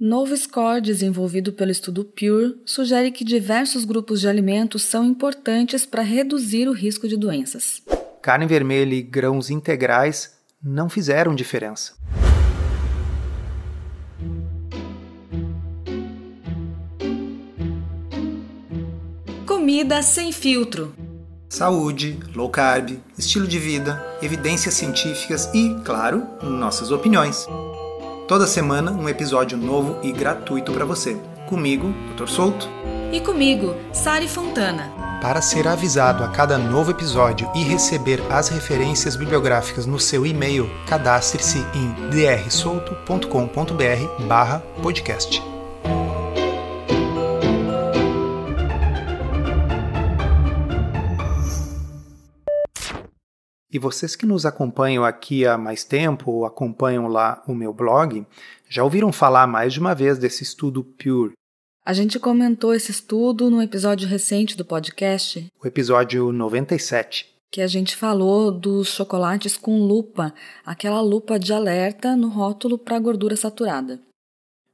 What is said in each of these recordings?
Novo score desenvolvido pelo estudo Pure sugere que diversos grupos de alimentos são importantes para reduzir o risco de doenças. Carne vermelha e grãos integrais não fizeram diferença. Comida sem filtro. Saúde, low carb, estilo de vida, evidências científicas e, claro, nossas opiniões. Toda semana um episódio novo e gratuito para você. Comigo, Dr. Souto. E comigo, Sari Fontana. Para ser avisado a cada novo episódio e receber as referências bibliográficas no seu e-mail, cadastre-se em drsolto.com.br/podcast. E vocês que nos acompanham aqui há mais tempo ou acompanham lá o meu blog, já ouviram falar mais de uma vez desse estudo Pure. A gente comentou esse estudo no episódio recente do podcast, o episódio 97, que a gente falou dos chocolates com lupa, aquela lupa de alerta no rótulo para gordura saturada.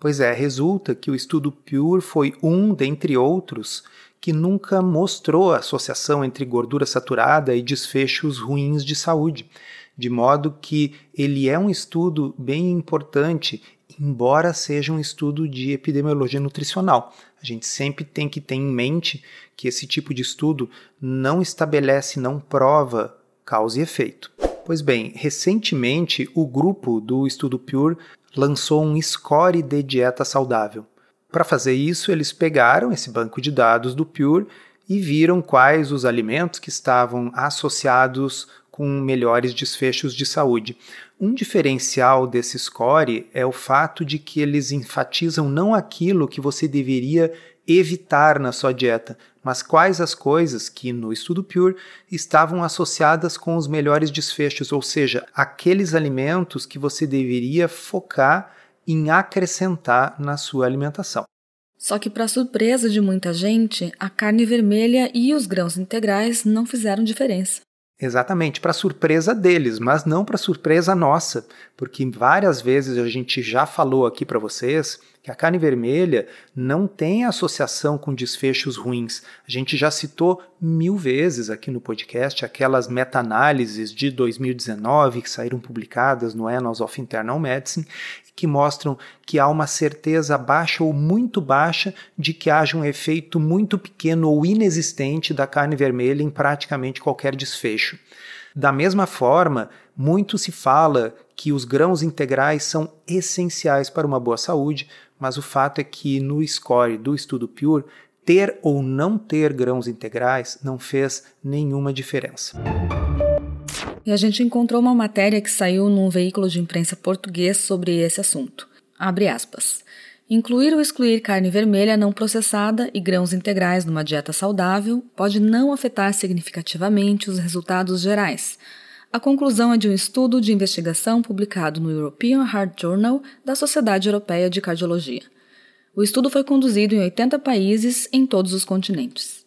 Pois é, resulta que o estudo Pure foi um dentre outros que nunca mostrou a associação entre gordura saturada e desfechos ruins de saúde, de modo que ele é um estudo bem importante, embora seja um estudo de epidemiologia nutricional. A gente sempre tem que ter em mente que esse tipo de estudo não estabelece, não prova causa e efeito. Pois bem, recentemente o grupo do Estudo Pure lançou um score de dieta saudável. Para fazer isso, eles pegaram esse banco de dados do Pure e viram quais os alimentos que estavam associados com melhores desfechos de saúde. Um diferencial desse score é o fato de que eles enfatizam não aquilo que você deveria evitar na sua dieta, mas quais as coisas que no estudo Pure estavam associadas com os melhores desfechos, ou seja, aqueles alimentos que você deveria focar em acrescentar na sua alimentação. Só que, para surpresa de muita gente, a carne vermelha e os grãos integrais não fizeram diferença. Exatamente, para surpresa deles, mas não para surpresa nossa, porque várias vezes a gente já falou aqui para vocês que a carne vermelha não tem associação com desfechos ruins. A gente já citou mil vezes aqui no podcast aquelas meta-análises de 2019 que saíram publicadas no Annals of Internal Medicine que mostram que há uma certeza baixa ou muito baixa de que haja um efeito muito pequeno ou inexistente da carne vermelha em praticamente qualquer desfecho. Da mesma forma, muito se fala que os grãos integrais são essenciais para uma boa saúde, mas o fato é que no score do estudo Pure, ter ou não ter grãos integrais não fez nenhuma diferença. E a gente encontrou uma matéria que saiu num veículo de imprensa português sobre esse assunto. Abre aspas. Incluir ou excluir carne vermelha não processada e grãos integrais numa dieta saudável pode não afetar significativamente os resultados gerais. A conclusão é de um estudo de investigação publicado no European Heart Journal da Sociedade Europeia de Cardiologia. O estudo foi conduzido em 80 países em todos os continentes.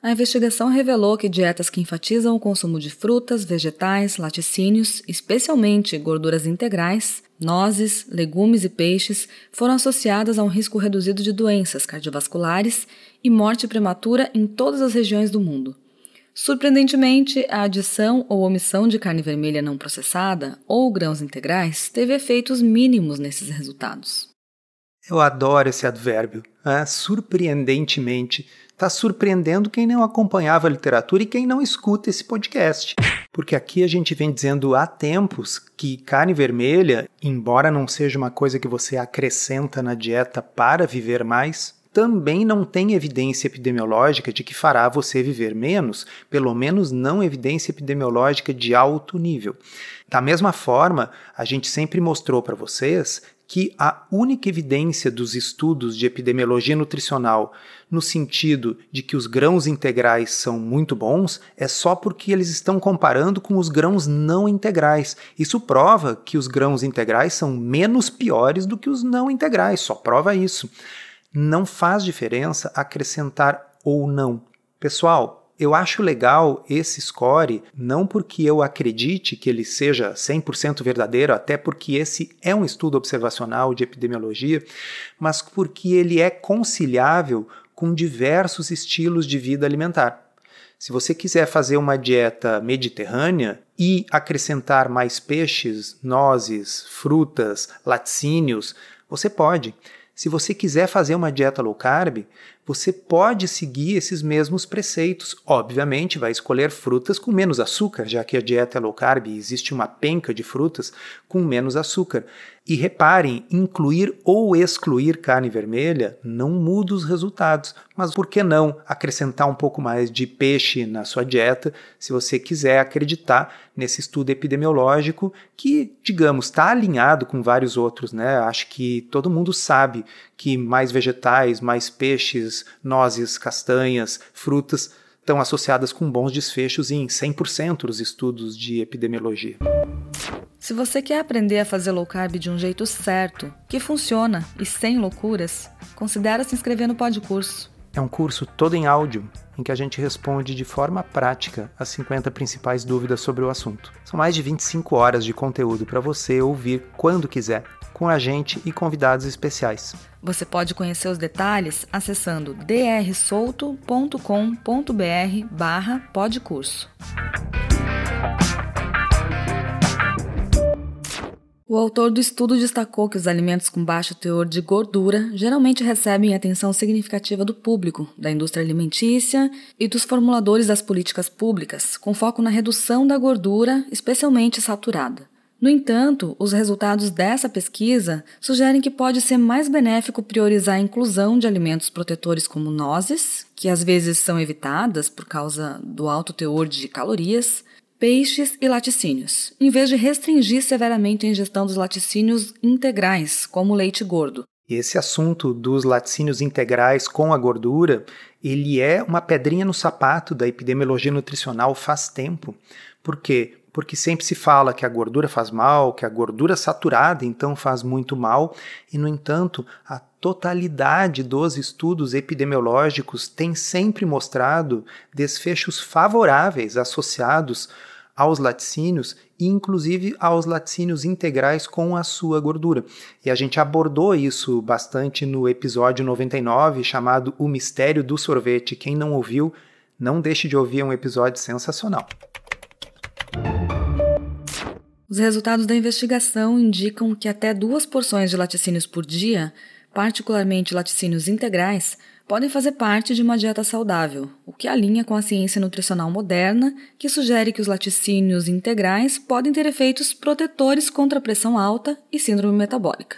A investigação revelou que dietas que enfatizam o consumo de frutas, vegetais, laticínios, especialmente gorduras integrais, nozes, legumes e peixes, foram associadas a um risco reduzido de doenças cardiovasculares e morte prematura em todas as regiões do mundo. Surpreendentemente, a adição ou omissão de carne vermelha não processada ou grãos integrais teve efeitos mínimos nesses resultados. Eu adoro esse advérbio. Né? Surpreendentemente. Está surpreendendo quem não acompanhava a literatura e quem não escuta esse podcast. Porque aqui a gente vem dizendo há tempos que carne vermelha, embora não seja uma coisa que você acrescenta na dieta para viver mais, também não tem evidência epidemiológica de que fará você viver menos, pelo menos não evidência epidemiológica de alto nível. Da mesma forma, a gente sempre mostrou para vocês que a única evidência dos estudos de epidemiologia nutricional no sentido de que os grãos integrais são muito bons é só porque eles estão comparando com os grãos não integrais. Isso prova que os grãos integrais são menos piores do que os não integrais, só prova isso. Não faz diferença acrescentar ou não. Pessoal, Eu acho legal esse score, não porque eu acredite que ele seja 100% verdadeiro, até porque esse é um estudo observacional de epidemiologia, mas porque ele é conciliável com diversos estilos de vida alimentar. Se você quiser fazer uma dieta mediterrânea e acrescentar mais peixes, nozes, frutas, laticínios, você pode. Se você quiser fazer uma dieta low carb, você pode seguir esses mesmos preceitos. Obviamente, vai escolher frutas com menos açúcar, já que a dieta é low carb e existe uma penca de frutas com menos açúcar. E reparem, incluir ou excluir carne vermelha não muda os resultados, mas por que não acrescentar um pouco mais de peixe na sua dieta, se você quiser acreditar nesse estudo epidemiológico que, digamos, está alinhado com vários outros, né? Acho que todo mundo sabe que mais vegetais, mais peixes, nozes, castanhas, frutas estão associadas com bons desfechos em 100% dos estudos de epidemiologia. Se você quer aprender a fazer low carb de um jeito certo, que funciona e sem loucuras, considere se inscrever no Podcurso. É um curso todo em áudio em que a gente responde de forma prática as 50 principais dúvidas sobre o assunto. São mais de 25 horas de conteúdo para você ouvir quando quiser, com a gente e convidados especiais. Você pode conhecer os detalhes acessando drsolto.com.br barra podcurso. O autor do estudo destacou que os alimentos com baixo teor de gordura geralmente recebem atenção significativa do público, da indústria alimentícia e dos formuladores das políticas públicas, com foco na redução da gordura, especialmente saturada. No entanto, os resultados dessa pesquisa sugerem que pode ser mais benéfico priorizar a inclusão de alimentos protetores como nozes, que às vezes são evitadas por causa do alto teor de calorias, peixes e laticínios, em vez de restringir severamente a ingestão dos laticínios integrais, como leite gordo. Esse assunto dos laticínios integrais com a gordura, ele é uma pedrinha no sapato da epidemiologia nutricional faz tempo. Por quê? Porque sempre se fala que a gordura faz mal, que a gordura saturada então faz muito mal, e no entanto, a totalidade dos estudos epidemiológicos tem sempre mostrado desfechos favoráveis associados aos laticínios inclusive aos laticínios integrais com a sua gordura. E a gente abordou isso bastante no episódio 99 chamado O Mistério do Sorvete. Quem não ouviu, não deixe de ouvir, é um episódio sensacional. Os resultados da investigação indicam que até duas porções de laticínios por dia, particularmente laticínios integrais, podem fazer parte de uma dieta saudável, o que alinha com a ciência nutricional moderna, que sugere que os laticínios integrais podem ter efeitos protetores contra pressão alta e síndrome metabólica.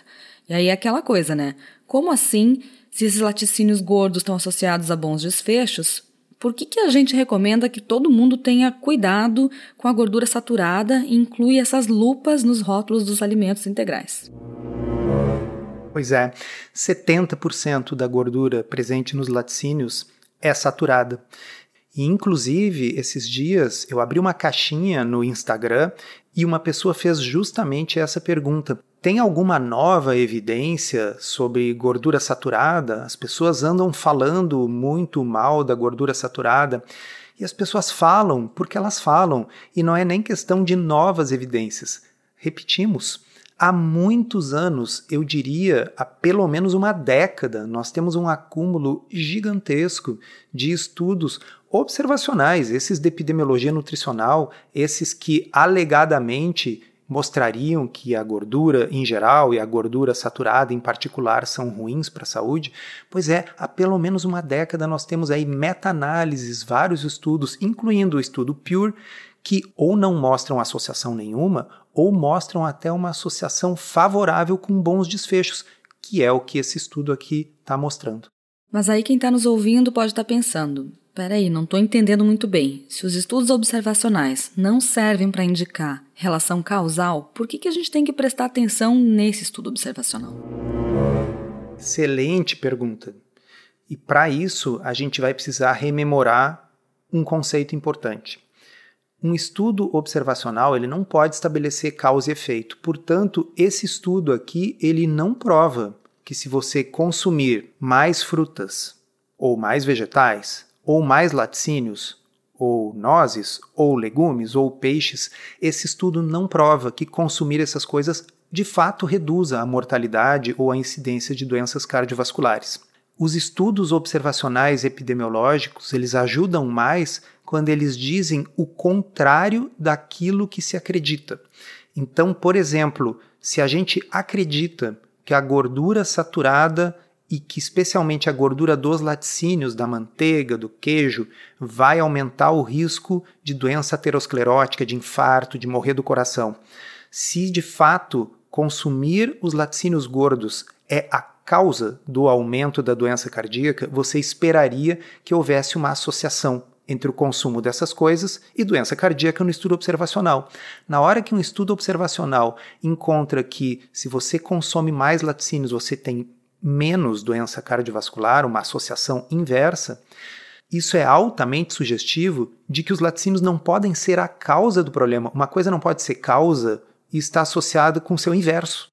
E aí é aquela coisa, né? Como assim, se esses laticínios gordos estão associados a bons desfechos, por que, que a gente recomenda que todo mundo tenha cuidado com a gordura saturada e inclui essas lupas nos rótulos dos alimentos integrais? Pois é, 70% da gordura presente nos laticínios é saturada. E, inclusive, esses dias eu abri uma caixinha no Instagram e uma pessoa fez justamente essa pergunta: tem alguma nova evidência sobre gordura saturada? As pessoas andam falando muito mal da gordura saturada. E as pessoas falam porque elas falam, e não é nem questão de novas evidências. Repetimos, há muitos anos, eu diria há pelo menos uma década, nós temos um acúmulo gigantesco de estudos observacionais, esses de epidemiologia nutricional, esses que alegadamente mostrariam que a gordura em geral e a gordura saturada em particular são ruins para a saúde? Pois é, há pelo menos uma década nós temos aí meta-análises, vários estudos, incluindo o estudo Pure, que ou não mostram associação nenhuma ou mostram até uma associação favorável com bons desfechos, que é o que esse estudo aqui está mostrando. Mas aí quem está nos ouvindo pode estar tá pensando: peraí, não estou entendendo muito bem. Se os estudos observacionais não servem para indicar relação causal, por que, que a gente tem que prestar atenção nesse estudo observacional? Excelente pergunta. E para isso, a gente vai precisar rememorar um conceito importante. Um estudo observacional ele não pode estabelecer causa e efeito. Portanto, esse estudo aqui ele não prova que se você consumir mais frutas ou mais vegetais ou mais laticínios ou nozes, ou legumes, ou peixes, esse estudo não prova que consumir essas coisas de fato reduza a mortalidade ou a incidência de doenças cardiovasculares. Os estudos observacionais epidemiológicos, eles ajudam mais quando eles dizem o contrário daquilo que se acredita. Então, por exemplo, se a gente acredita que a gordura saturada e que especialmente a gordura dos laticínios, da manteiga, do queijo, vai aumentar o risco de doença aterosclerótica, de infarto, de morrer do coração. Se de fato consumir os laticínios gordos é a causa do aumento da doença cardíaca, você esperaria que houvesse uma associação entre o consumo dessas coisas e doença cardíaca no estudo observacional. Na hora que um estudo observacional encontra que se você consome mais laticínios, você tem menos doença cardiovascular, uma associação inversa, isso é altamente sugestivo de que os laticínios não podem ser a causa do problema. Uma coisa não pode ser causa e está associada com seu inverso.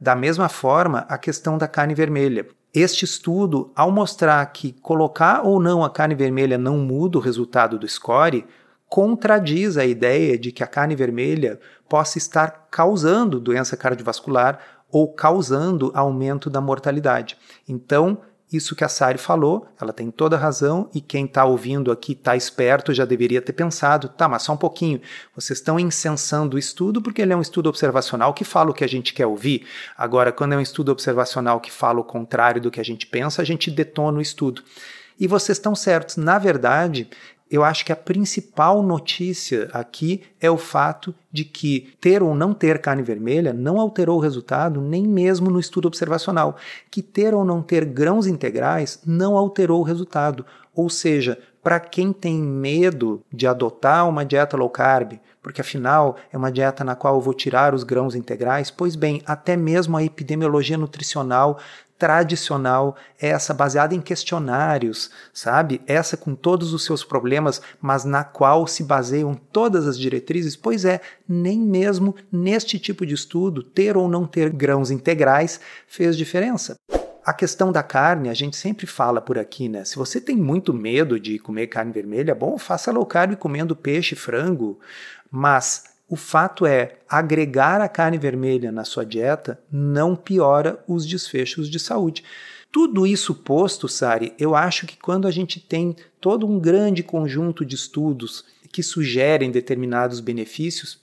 Da mesma forma, a questão da carne vermelha. Este estudo, ao mostrar que colocar ou não a carne vermelha não muda o resultado do score, contradiz a ideia de que a carne vermelha possa estar causando doença cardiovascular ou causando aumento da mortalidade. Então, isso que a Sari falou, ela tem toda a razão e quem está ouvindo aqui está esperto já deveria ter pensado, tá, mas só um pouquinho, vocês estão incensando o estudo porque ele é um estudo observacional que fala o que a gente quer ouvir. Agora, quando é um estudo observacional que fala o contrário do que a gente pensa, a gente detona o estudo. E vocês estão certos, na verdade, eu acho que a principal notícia aqui é o fato de que ter ou não ter carne vermelha não alterou o resultado nem mesmo no estudo observacional, que ter ou não ter grãos integrais não alterou o resultado. Ou seja, para quem tem medo de adotar uma dieta low carb, porque afinal é uma dieta na qual eu vou tirar os grãos integrais, pois bem, até mesmo a epidemiologia nutricional tradicional, essa baseada em questionários, sabe? Essa com todos os seus problemas, mas na qual se baseiam todas as diretrizes? Pois é, nem mesmo neste tipo de estudo, ter ou não ter grãos integrais fez diferença. A questão da carne, a gente sempre fala por aqui, né? Se você tem muito medo de comer carne vermelha, bom, faça low carb comendo peixe, frango, mas o fato é, agregar a carne vermelha na sua dieta não piora os desfechos de saúde. Tudo isso posto, Sari, eu acho que quando a gente tem todo um grande conjunto de estudos que sugerem determinados benefícios,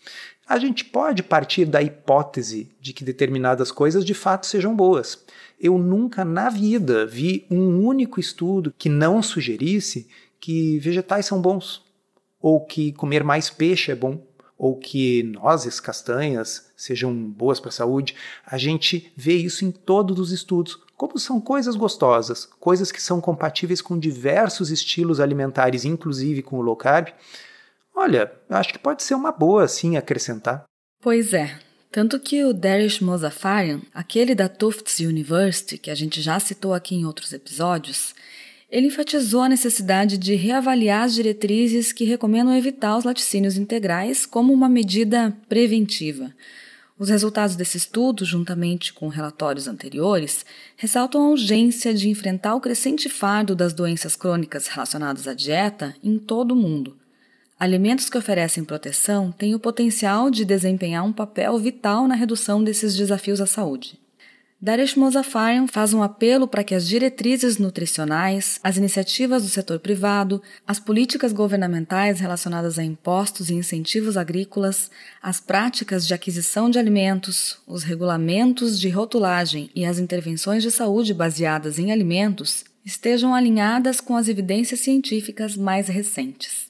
a gente pode partir da hipótese de que determinadas coisas de fato sejam boas. Eu nunca na vida vi um único estudo que não sugerisse que vegetais são bons, ou que comer mais peixe é bom, ou que nozes, castanhas sejam boas para a saúde, a gente vê isso em todos os estudos. Como são coisas gostosas, coisas que são compatíveis com diversos estilos alimentares, inclusive com o low carb, olha, acho que pode ser uma boa, sim, acrescentar. Pois é. Tanto que o Darish Mozafarian, aquele da Tufts University, que a gente já citou aqui em outros episódios, ele enfatizou a necessidade de reavaliar as diretrizes que recomendam evitar os laticínios integrais como uma medida preventiva. Os resultados desse estudo, juntamente com relatórios anteriores, ressaltam a urgência de enfrentar o crescente fardo das doenças crônicas relacionadas à dieta em todo o mundo. Alimentos que oferecem proteção têm o potencial de desempenhar um papel vital na redução desses desafios à saúde. Daresh Mozafarian faz um apelo para que as diretrizes nutricionais, as iniciativas do setor privado, as políticas governamentais relacionadas a impostos e incentivos agrícolas, as práticas de aquisição de alimentos, os regulamentos de rotulagem e as intervenções de saúde baseadas em alimentos estejam alinhadas com as evidências científicas mais recentes.